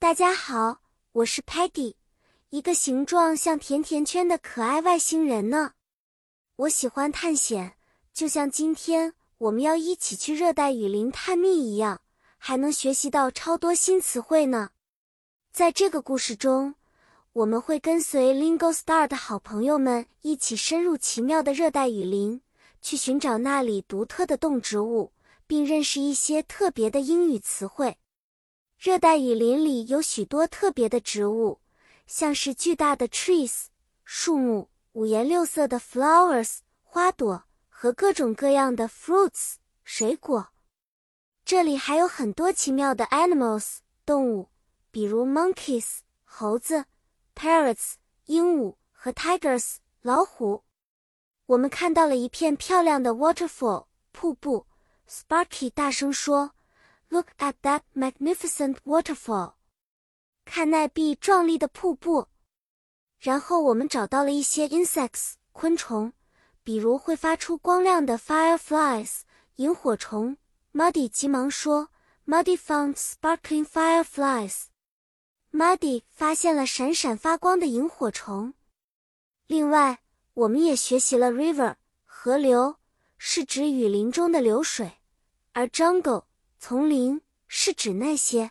大家好，我是 Peggy，一个形状像甜甜圈的可爱外星人呢。我喜欢探险，就像今天我们要一起去热带雨林探秘一样，还能学习到超多新词汇呢。在这个故事中，我们会跟随 Lingo Star 的好朋友们一起深入奇妙的热带雨林，去寻找那里独特的动植物，并认识一些特别的英语词汇。热带雨林里有许多特别的植物，像是巨大的 trees 树木、五颜六色的 flowers 花朵和各种各样的 fruits 水果。这里还有很多奇妙的 animals 动物，比如 monkeys 猴子、parrots 鹦鹉和 tigers 老虎。我们看到了一片漂亮的 waterfall 瀑布，Sparky 大声说。Look at that magnificent waterfall！看那壁壮丽的瀑布。然后我们找到了一些 insects 昆虫，比如会发出光亮的 fireflies 萤火虫。Muddy 急忙说：“Muddy found sparkling fireflies。” Muddy 发现了闪闪发光的萤火虫。另外，我们也学习了 river 河流是指雨林中的流水，而 jungle。丛林是指那些